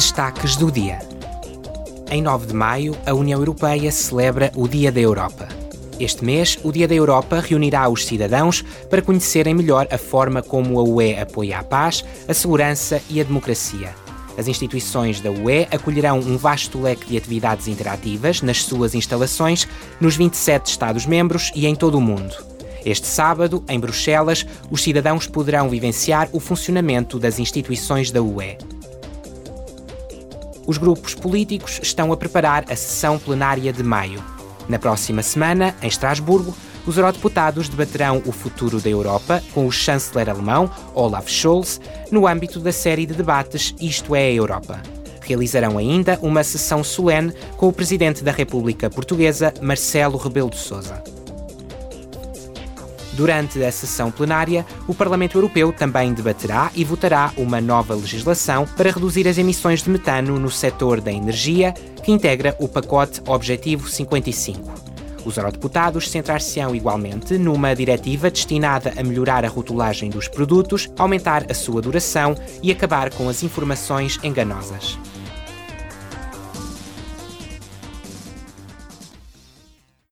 Destaques do dia. Em 9 de maio, a União Europeia celebra o Dia da Europa. Este mês, o Dia da Europa reunirá os cidadãos para conhecerem melhor a forma como a UE apoia a paz, a segurança e a democracia. As instituições da UE acolherão um vasto leque de atividades interativas nas suas instalações nos 27 Estados-membros e em todo o mundo. Este sábado, em Bruxelas, os cidadãos poderão vivenciar o funcionamento das instituições da UE. Os grupos políticos estão a preparar a sessão plenária de maio. Na próxima semana, em Estrasburgo, os eurodeputados debaterão o futuro da Europa com o chanceler alemão Olaf Scholz no âmbito da série de debates Isto é a Europa. Realizarão ainda uma sessão solene com o presidente da República Portuguesa, Marcelo Rebelo de Sousa. Durante a sessão plenária, o Parlamento Europeu também debaterá e votará uma nova legislação para reduzir as emissões de metano no setor da energia, que integra o pacote Objetivo 55. Os eurodeputados centrar-se-ão igualmente numa diretiva destinada a melhorar a rotulagem dos produtos, aumentar a sua duração e acabar com as informações enganosas.